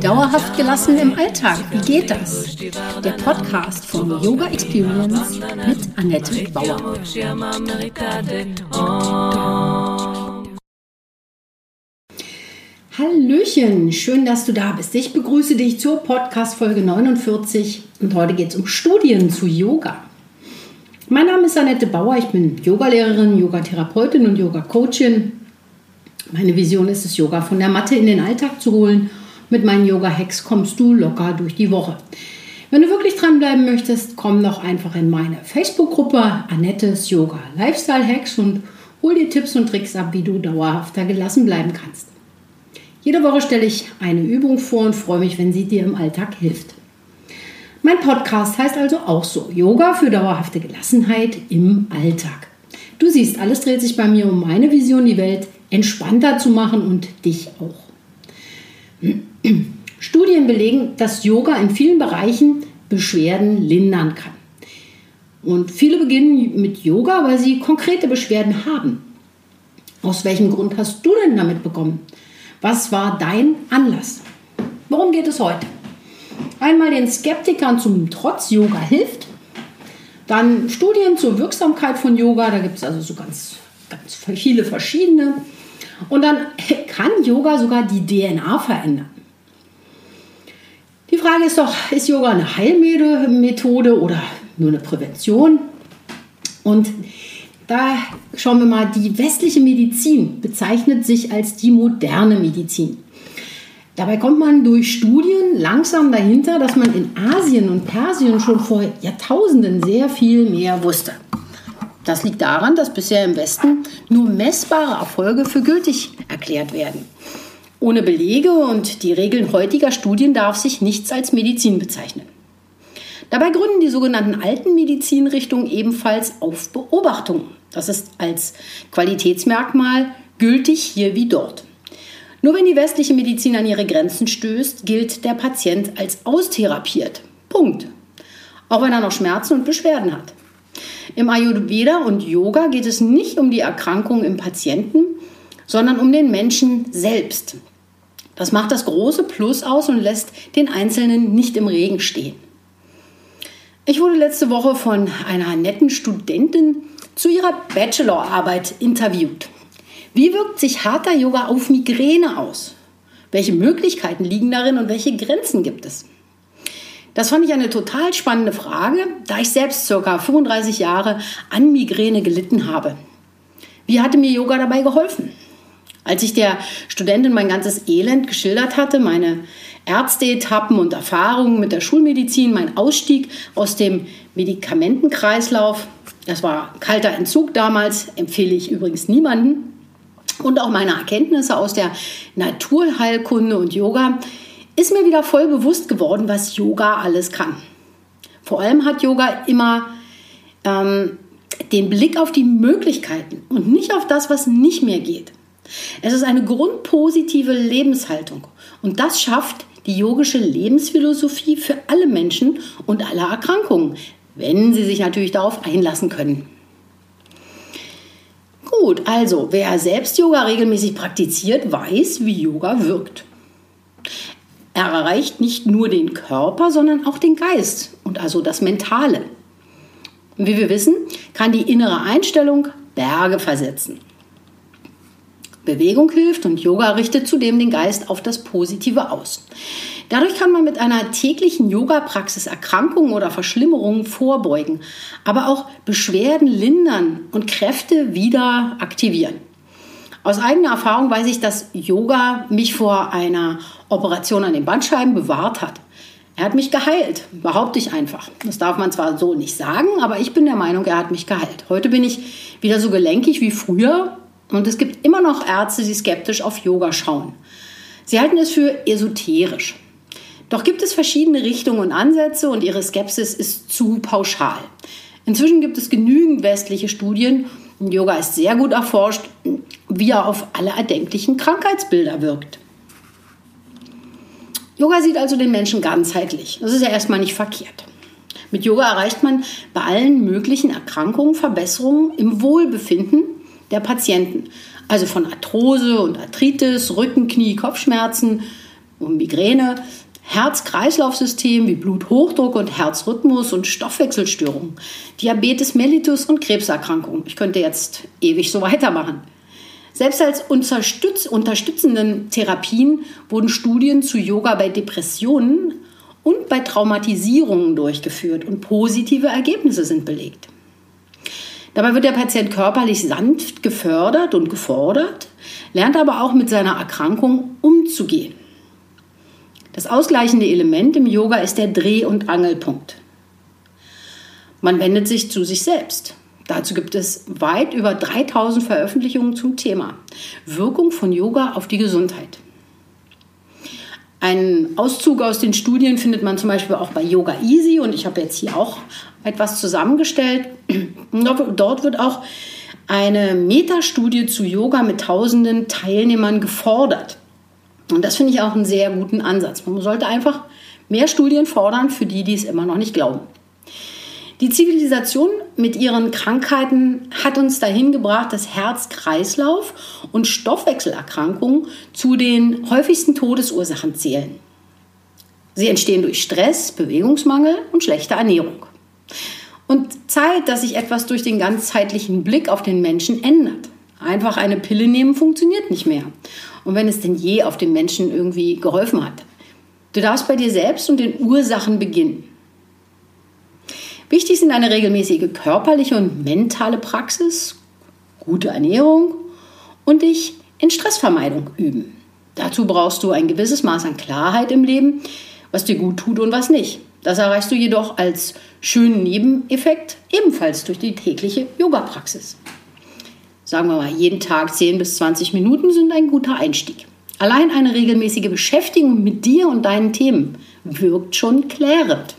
Dauerhaft gelassen im Alltag, wie geht das? Der Podcast von Yoga Experience mit Annette Bauer. Hallöchen, schön, dass du da bist. Ich begrüße dich zur Podcast Folge 49 und heute geht es um Studien zu Yoga. Mein Name ist Annette Bauer, ich bin Yogalehrerin, Yogatherapeutin und Yoga-Coachin meine Vision ist es, Yoga von der Matte in den Alltag zu holen. Mit meinen Yoga-Hacks kommst du locker durch die Woche. Wenn du wirklich dranbleiben möchtest, komm doch einfach in meine Facebook-Gruppe Annettes Yoga Lifestyle Hacks und hol dir Tipps und Tricks ab, wie du dauerhafter gelassen bleiben kannst. Jede Woche stelle ich eine Übung vor und freue mich, wenn sie dir im Alltag hilft. Mein Podcast heißt also auch so: Yoga für dauerhafte Gelassenheit im Alltag. Du siehst, alles dreht sich bei mir um meine Vision, die Welt entspannter zu machen und dich auch. Studien belegen, dass Yoga in vielen Bereichen Beschwerden lindern kann. Und viele beginnen mit Yoga, weil sie konkrete Beschwerden haben. Aus welchem Grund hast du denn damit bekommen? Was war dein Anlass? Worum geht es heute? Einmal den Skeptikern zum Trotz Yoga hilft. Dann Studien zur Wirksamkeit von Yoga. Da gibt es also so ganz, ganz viele verschiedene. Und dann kann Yoga sogar die DNA verändern. Die Frage ist doch, ist Yoga eine Heilmethode oder nur eine Prävention? Und da schauen wir mal, die westliche Medizin bezeichnet sich als die moderne Medizin. Dabei kommt man durch Studien langsam dahinter, dass man in Asien und Persien schon vor Jahrtausenden sehr viel mehr wusste. Das liegt daran, dass bisher im Westen nur messbare Erfolge für gültig erklärt werden. Ohne Belege und die Regeln heutiger Studien darf sich nichts als Medizin bezeichnen. Dabei gründen die sogenannten alten Medizinrichtungen ebenfalls auf Beobachtung. Das ist als Qualitätsmerkmal gültig hier wie dort. Nur wenn die westliche Medizin an ihre Grenzen stößt, gilt der Patient als austherapiert. Punkt. Auch wenn er noch Schmerzen und Beschwerden hat. Im Ayurveda und Yoga geht es nicht um die Erkrankung im Patienten, sondern um den Menschen selbst. Das macht das große Plus aus und lässt den Einzelnen nicht im Regen stehen. Ich wurde letzte Woche von einer netten Studentin zu ihrer Bachelorarbeit interviewt. Wie wirkt sich harter Yoga auf Migräne aus? Welche Möglichkeiten liegen darin und welche Grenzen gibt es? Das fand ich eine total spannende Frage, da ich selbst ca. 35 Jahre an Migräne gelitten habe. Wie hatte mir Yoga dabei geholfen? Als ich der Studentin mein ganzes Elend geschildert hatte, meine Ärzteetappen und Erfahrungen mit der Schulmedizin, mein Ausstieg aus dem Medikamentenkreislauf, das war kalter Entzug damals, empfehle ich übrigens niemanden, und auch meine Erkenntnisse aus der Naturheilkunde und Yoga, ist mir wieder voll bewusst geworden, was Yoga alles kann. Vor allem hat Yoga immer ähm, den Blick auf die Möglichkeiten und nicht auf das, was nicht mehr geht. Es ist eine grundpositive Lebenshaltung und das schafft die yogische Lebensphilosophie für alle Menschen und alle Erkrankungen, wenn sie sich natürlich darauf einlassen können. Gut, also wer selbst Yoga regelmäßig praktiziert, weiß, wie Yoga wirkt. Er erreicht nicht nur den Körper, sondern auch den Geist und also das Mentale. Wie wir wissen, kann die innere Einstellung Berge versetzen. Bewegung hilft und Yoga richtet zudem den Geist auf das Positive aus. Dadurch kann man mit einer täglichen Yoga-Praxis Erkrankungen oder Verschlimmerungen vorbeugen, aber auch Beschwerden lindern und Kräfte wieder aktivieren. Aus eigener Erfahrung weiß ich, dass Yoga mich vor einer Operation an den Bandscheiben bewahrt hat. Er hat mich geheilt, behaupte ich einfach. Das darf man zwar so nicht sagen, aber ich bin der Meinung, er hat mich geheilt. Heute bin ich wieder so gelenkig wie früher und es gibt immer noch Ärzte, die skeptisch auf Yoga schauen. Sie halten es für esoterisch. Doch gibt es verschiedene Richtungen und Ansätze und ihre Skepsis ist zu pauschal. Inzwischen gibt es genügend westliche Studien und Yoga ist sehr gut erforscht, wie er auf alle erdenklichen Krankheitsbilder wirkt. Yoga sieht also den Menschen ganzheitlich. Das ist ja erstmal nicht verkehrt. Mit Yoga erreicht man bei allen möglichen Erkrankungen Verbesserungen im Wohlbefinden der Patienten. Also von Arthrose und Arthritis, Rücken, Knie, Kopfschmerzen und Migräne, Herz-Kreislauf-System wie Bluthochdruck und Herzrhythmus und Stoffwechselstörungen, Diabetes mellitus und Krebserkrankungen. Ich könnte jetzt ewig so weitermachen. Selbst als unterstütz unterstützenden Therapien wurden Studien zu Yoga bei Depressionen und bei Traumatisierungen durchgeführt und positive Ergebnisse sind belegt. Dabei wird der Patient körperlich sanft gefördert und gefordert, lernt aber auch mit seiner Erkrankung umzugehen. Das ausgleichende Element im Yoga ist der Dreh- und Angelpunkt. Man wendet sich zu sich selbst. Dazu gibt es weit über 3000 Veröffentlichungen zum Thema Wirkung von Yoga auf die Gesundheit. Einen Auszug aus den Studien findet man zum Beispiel auch bei Yoga Easy und ich habe jetzt hier auch etwas zusammengestellt. Dort wird auch eine Metastudie zu Yoga mit tausenden Teilnehmern gefordert. Und das finde ich auch einen sehr guten Ansatz. Man sollte einfach mehr Studien fordern für die, die es immer noch nicht glauben. Die Zivilisation mit ihren Krankheiten hat uns dahin gebracht, dass Herz-Kreislauf und Stoffwechselerkrankungen zu den häufigsten Todesursachen zählen. Sie entstehen durch Stress, Bewegungsmangel und schlechte Ernährung. Und Zeit, dass sich etwas durch den ganzheitlichen Blick auf den Menschen ändert. Einfach eine Pille nehmen funktioniert nicht mehr. Und wenn es denn je auf den Menschen irgendwie geholfen hat. Du darfst bei dir selbst und den Ursachen beginnen. Wichtig sind eine regelmäßige körperliche und mentale Praxis, gute Ernährung und dich in Stressvermeidung üben. Dazu brauchst du ein gewisses Maß an Klarheit im Leben, was dir gut tut und was nicht. Das erreichst du jedoch als schönen Nebeneffekt ebenfalls durch die tägliche Yoga-Praxis. Sagen wir mal, jeden Tag 10 bis 20 Minuten sind ein guter Einstieg. Allein eine regelmäßige Beschäftigung mit dir und deinen Themen wirkt schon klärend.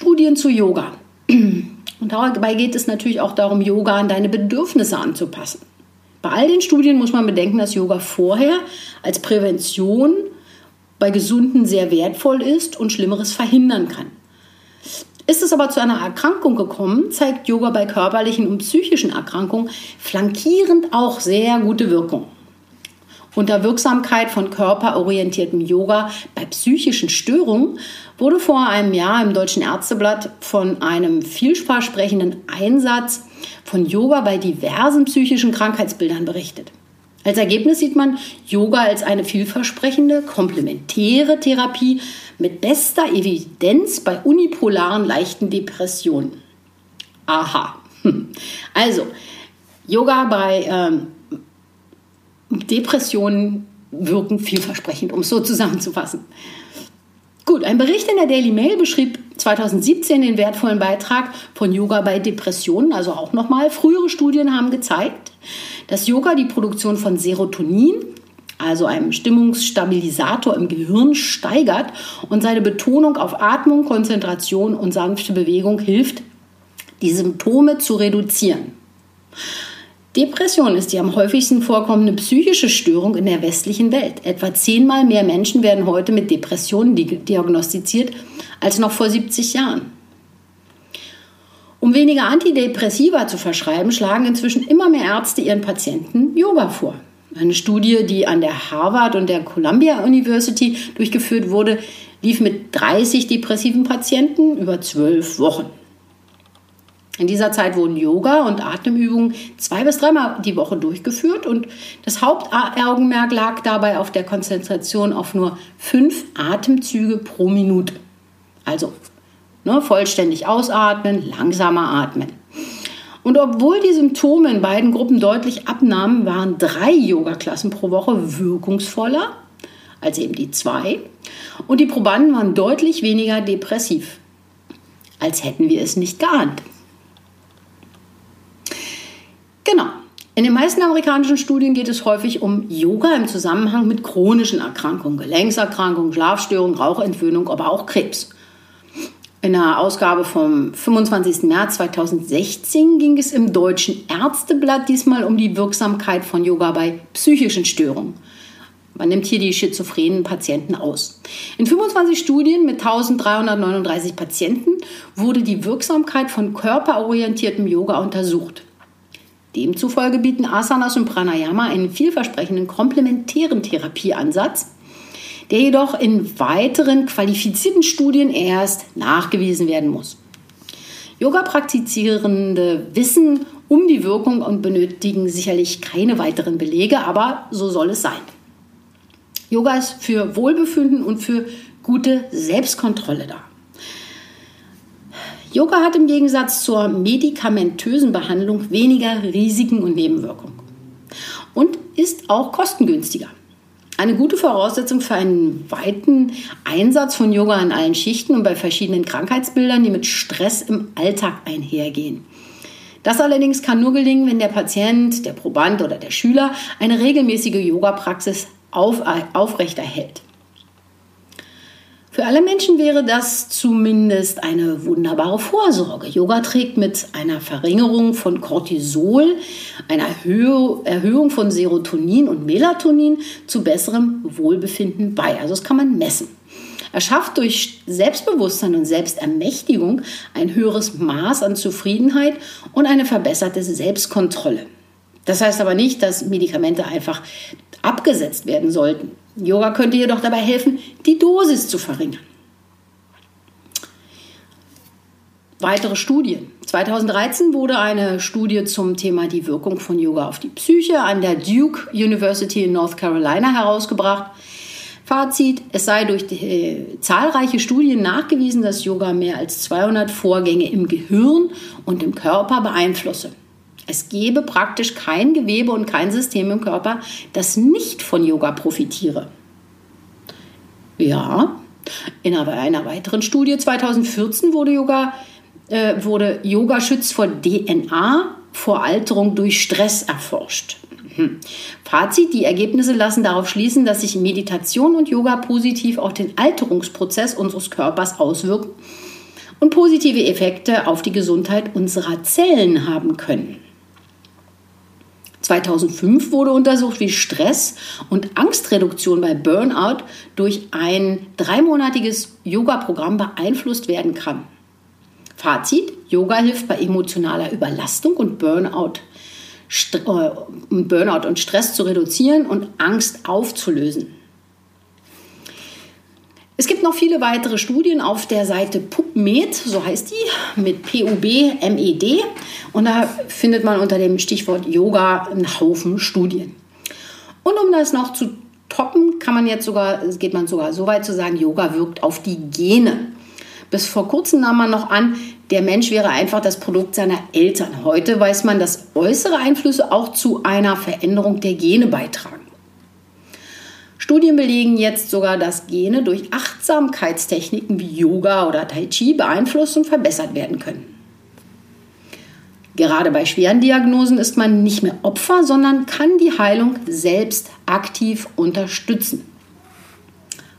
Studien zu Yoga. Und dabei geht es natürlich auch darum, Yoga an deine Bedürfnisse anzupassen. Bei all den Studien muss man bedenken, dass Yoga vorher als Prävention bei Gesunden sehr wertvoll ist und Schlimmeres verhindern kann. Ist es aber zu einer Erkrankung gekommen, zeigt Yoga bei körperlichen und psychischen Erkrankungen flankierend auch sehr gute Wirkung. Unter Wirksamkeit von körperorientiertem Yoga bei psychischen Störungen wurde vor einem Jahr im Deutschen Ärzteblatt von einem vielversprechenden Einsatz von Yoga bei diversen psychischen Krankheitsbildern berichtet. Als Ergebnis sieht man Yoga als eine vielversprechende, komplementäre Therapie mit bester Evidenz bei unipolaren leichten Depressionen. Aha. Also, Yoga bei ähm, Depressionen wirken vielversprechend, um es so zusammenzufassen. Gut, ein Bericht in der Daily Mail beschrieb 2017 den wertvollen Beitrag von Yoga bei Depressionen, also auch nochmal. Frühere Studien haben gezeigt, dass Yoga die Produktion von Serotonin, also einem Stimmungsstabilisator im Gehirn, steigert und seine Betonung auf Atmung, Konzentration und sanfte Bewegung hilft, die Symptome zu reduzieren. Depression ist die am häufigsten vorkommende psychische Störung in der westlichen Welt. Etwa zehnmal mehr Menschen werden heute mit Depressionen diagnostiziert als noch vor 70 Jahren. Um weniger Antidepressiva zu verschreiben, schlagen inzwischen immer mehr Ärzte ihren Patienten Yoga vor. Eine Studie, die an der Harvard und der Columbia University durchgeführt wurde, lief mit 30 depressiven Patienten über zwölf Wochen. In dieser Zeit wurden Yoga und Atemübungen zwei bis dreimal die Woche durchgeführt und das Hauptaugenmerk lag dabei auf der Konzentration auf nur fünf Atemzüge pro Minute. Also ne, vollständig ausatmen, langsamer atmen. Und obwohl die Symptome in beiden Gruppen deutlich abnahmen, waren drei Yoga-Klassen pro Woche wirkungsvoller als eben die zwei. Und die Probanden waren deutlich weniger depressiv, als hätten wir es nicht geahnt. Genau. In den meisten amerikanischen Studien geht es häufig um Yoga im Zusammenhang mit chronischen Erkrankungen, Gelenkserkrankungen, Schlafstörungen, Rauchentwöhnung, aber auch Krebs. In der Ausgabe vom 25. März 2016 ging es im Deutschen Ärzteblatt diesmal um die Wirksamkeit von Yoga bei psychischen Störungen. Man nimmt hier die schizophrenen Patienten aus. In 25 Studien mit 1339 Patienten wurde die Wirksamkeit von körperorientiertem Yoga untersucht. Demzufolge bieten Asanas und Pranayama einen vielversprechenden komplementären Therapieansatz, der jedoch in weiteren qualifizierten Studien erst nachgewiesen werden muss. Yoga-Praktizierende wissen um die Wirkung und benötigen sicherlich keine weiteren Belege, aber so soll es sein. Yoga ist für Wohlbefinden und für gute Selbstkontrolle da. Yoga hat im Gegensatz zur medikamentösen Behandlung weniger Risiken und Nebenwirkungen und ist auch kostengünstiger. Eine gute Voraussetzung für einen weiten Einsatz von Yoga in allen Schichten und bei verschiedenen Krankheitsbildern, die mit Stress im Alltag einhergehen. Das allerdings kann nur gelingen, wenn der Patient, der Proband oder der Schüler eine regelmäßige Yoga-Praxis auf, aufrechterhält. Für alle Menschen wäre das zumindest eine wunderbare Vorsorge. Yoga trägt mit einer Verringerung von Cortisol, einer Erhöhung von Serotonin und Melatonin zu besserem Wohlbefinden bei. Also das kann man messen. Er schafft durch Selbstbewusstsein und Selbstermächtigung ein höheres Maß an Zufriedenheit und eine verbesserte Selbstkontrolle. Das heißt aber nicht, dass Medikamente einfach abgesetzt werden sollten. Yoga könnte jedoch dabei helfen, die Dosis zu verringern. Weitere Studien. 2013 wurde eine Studie zum Thema die Wirkung von Yoga auf die Psyche an der Duke University in North Carolina herausgebracht. Fazit, es sei durch die, äh, zahlreiche Studien nachgewiesen, dass Yoga mehr als 200 Vorgänge im Gehirn und im Körper beeinflusse. Es gebe praktisch kein Gewebe und kein System im Körper, das nicht von Yoga profitiere. Ja, in einer weiteren Studie 2014 wurde Yoga, äh, wurde Yoga schützt vor DNA, vor Alterung durch Stress erforscht. Hm. Fazit, die Ergebnisse lassen darauf schließen, dass sich Meditation und Yoga positiv auf den Alterungsprozess unseres Körpers auswirken und positive Effekte auf die Gesundheit unserer Zellen haben können. 2005 wurde untersucht, wie Stress und Angstreduktion bei Burnout durch ein dreimonatiges Yoga-Programm beeinflusst werden kann. Fazit, Yoga hilft bei emotionaler Überlastung und Burnout, St äh, Burnout und Stress zu reduzieren und Angst aufzulösen. Es gibt noch viele weitere Studien auf der Seite PubMed, so heißt die, mit P-U-B-M-E-D. Und da findet man unter dem Stichwort Yoga einen Haufen Studien. Und um das noch zu toppen, kann man jetzt sogar, geht man sogar so weit zu sagen, Yoga wirkt auf die Gene. Bis vor kurzem nahm man noch an, der Mensch wäre einfach das Produkt seiner Eltern. Heute weiß man, dass äußere Einflüsse auch zu einer Veränderung der Gene beitragen. Studien belegen jetzt sogar, dass Gene durch Achtsamkeitstechniken wie Yoga oder Tai Chi beeinflusst und verbessert werden können. Gerade bei schweren Diagnosen ist man nicht mehr Opfer, sondern kann die Heilung selbst aktiv unterstützen.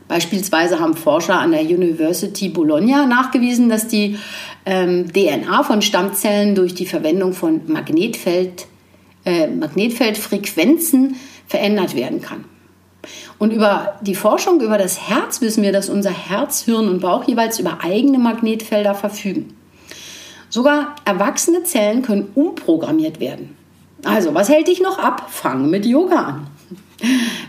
Beispielsweise haben Forscher an der University Bologna nachgewiesen, dass die ähm, DNA von Stammzellen durch die Verwendung von Magnetfeld, äh, Magnetfeldfrequenzen verändert werden kann. Und über die Forschung über das Herz wissen wir, dass unser Herz, Hirn und Bauch jeweils über eigene Magnetfelder verfügen. Sogar erwachsene Zellen können umprogrammiert werden. Also, was hält dich noch ab? Fang mit Yoga an.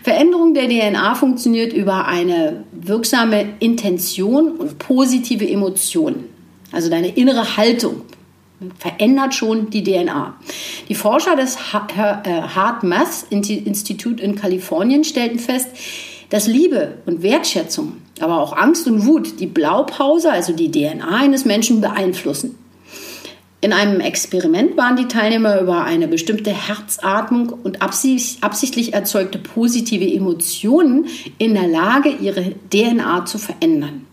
Veränderung der DNA funktioniert über eine wirksame Intention und positive Emotionen. Also deine innere Haltung verändert schon die DNA. Die Forscher des Hard Math Institute in Kalifornien stellten fest, dass Liebe und Wertschätzung, aber auch Angst und Wut die Blaupause, also die DNA eines Menschen beeinflussen. In einem Experiment waren die Teilnehmer über eine bestimmte Herzatmung und absichtlich erzeugte positive Emotionen in der Lage, ihre DNA zu verändern.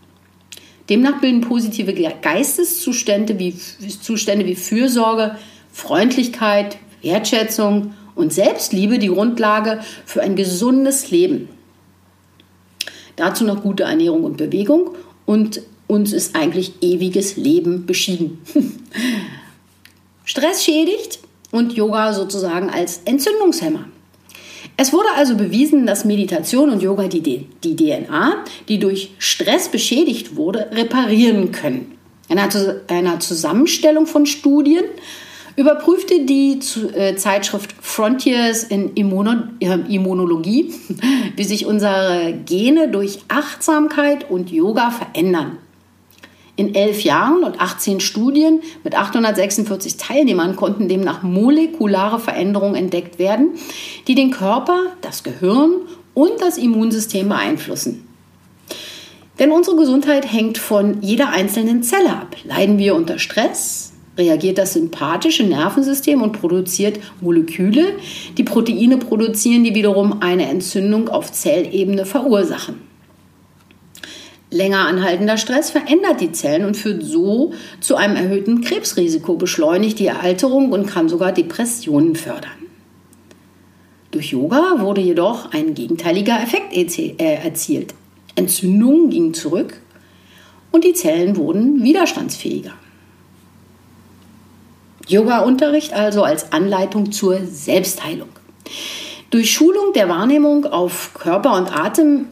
Demnach bilden positive Geisteszustände wie, Zustände wie Fürsorge, Freundlichkeit, Wertschätzung und Selbstliebe die Grundlage für ein gesundes Leben. Dazu noch gute Ernährung und Bewegung und uns ist eigentlich ewiges Leben beschieden. Stress schädigt und Yoga sozusagen als Entzündungshemmer. Es wurde also bewiesen, dass Meditation und Yoga die, die DNA, die durch Stress beschädigt wurde, reparieren können. In einer Zusammenstellung von Studien überprüfte die äh, Zeitschrift Frontiers in äh, Immunologie, wie sich unsere Gene durch Achtsamkeit und Yoga verändern. In elf Jahren und 18 Studien mit 846 Teilnehmern konnten demnach molekulare Veränderungen entdeckt werden, die den Körper, das Gehirn und das Immunsystem beeinflussen. Denn unsere Gesundheit hängt von jeder einzelnen Zelle ab. Leiden wir unter Stress, reagiert das sympathische Nervensystem und produziert Moleküle, die Proteine produzieren, die wiederum eine Entzündung auf Zellebene verursachen. Länger anhaltender Stress verändert die Zellen und führt so zu einem erhöhten Krebsrisiko, beschleunigt die Alterung und kann sogar Depressionen fördern. Durch Yoga wurde jedoch ein gegenteiliger Effekt äh, erzielt. Entzündungen gingen zurück und die Zellen wurden widerstandsfähiger. Yoga-Unterricht also als Anleitung zur Selbstheilung. Durch Schulung der Wahrnehmung auf Körper und Atem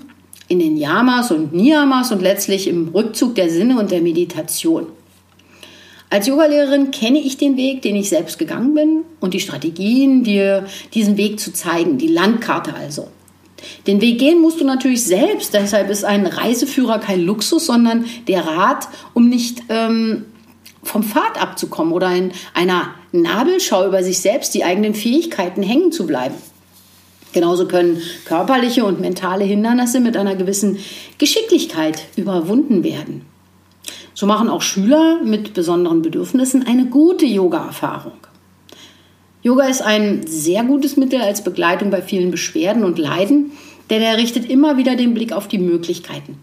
in den Yamas und Niyamas und letztlich im Rückzug der Sinne und der Meditation. Als Yogalehrerin kenne ich den Weg, den ich selbst gegangen bin und die Strategien, dir diesen Weg zu zeigen, die Landkarte also. Den Weg gehen musst du natürlich selbst, deshalb ist ein Reiseführer kein Luxus, sondern der Rat, um nicht ähm, vom Pfad abzukommen oder in einer Nabelschau über sich selbst die eigenen Fähigkeiten hängen zu bleiben. Genauso können körperliche und mentale Hindernisse mit einer gewissen Geschicklichkeit überwunden werden. So machen auch Schüler mit besonderen Bedürfnissen eine gute Yoga-Erfahrung. Yoga ist ein sehr gutes Mittel als Begleitung bei vielen Beschwerden und Leiden, denn er richtet immer wieder den Blick auf die Möglichkeiten.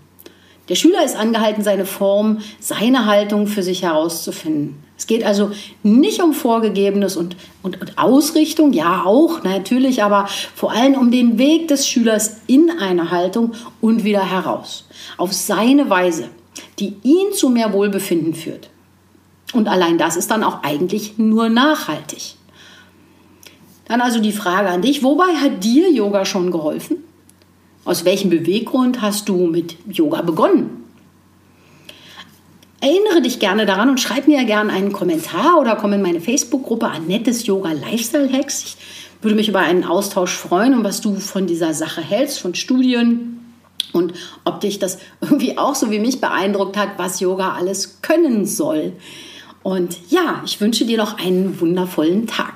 Der Schüler ist angehalten, seine Form, seine Haltung für sich herauszufinden. Es geht also nicht um Vorgegebenes und, und, und, Ausrichtung, ja auch natürlich, aber vor allem um den Weg des Schülers in eine Haltung und wieder heraus. Auf seine Weise, die ihn zu mehr Wohlbefinden führt. Und allein das ist dann auch eigentlich nur nachhaltig. Dann also die Frage an dich, wobei hat dir Yoga schon geholfen? Aus welchem Beweggrund hast du mit Yoga begonnen? Erinnere dich gerne daran und schreib mir gerne einen Kommentar oder komm in meine Facebook-Gruppe Annettes Yoga Lifestyle Hacks. Ich würde mich über einen Austausch freuen und was du von dieser Sache hältst, von Studien und ob dich das irgendwie auch so wie mich beeindruckt hat, was Yoga alles können soll. Und ja, ich wünsche dir noch einen wundervollen Tag.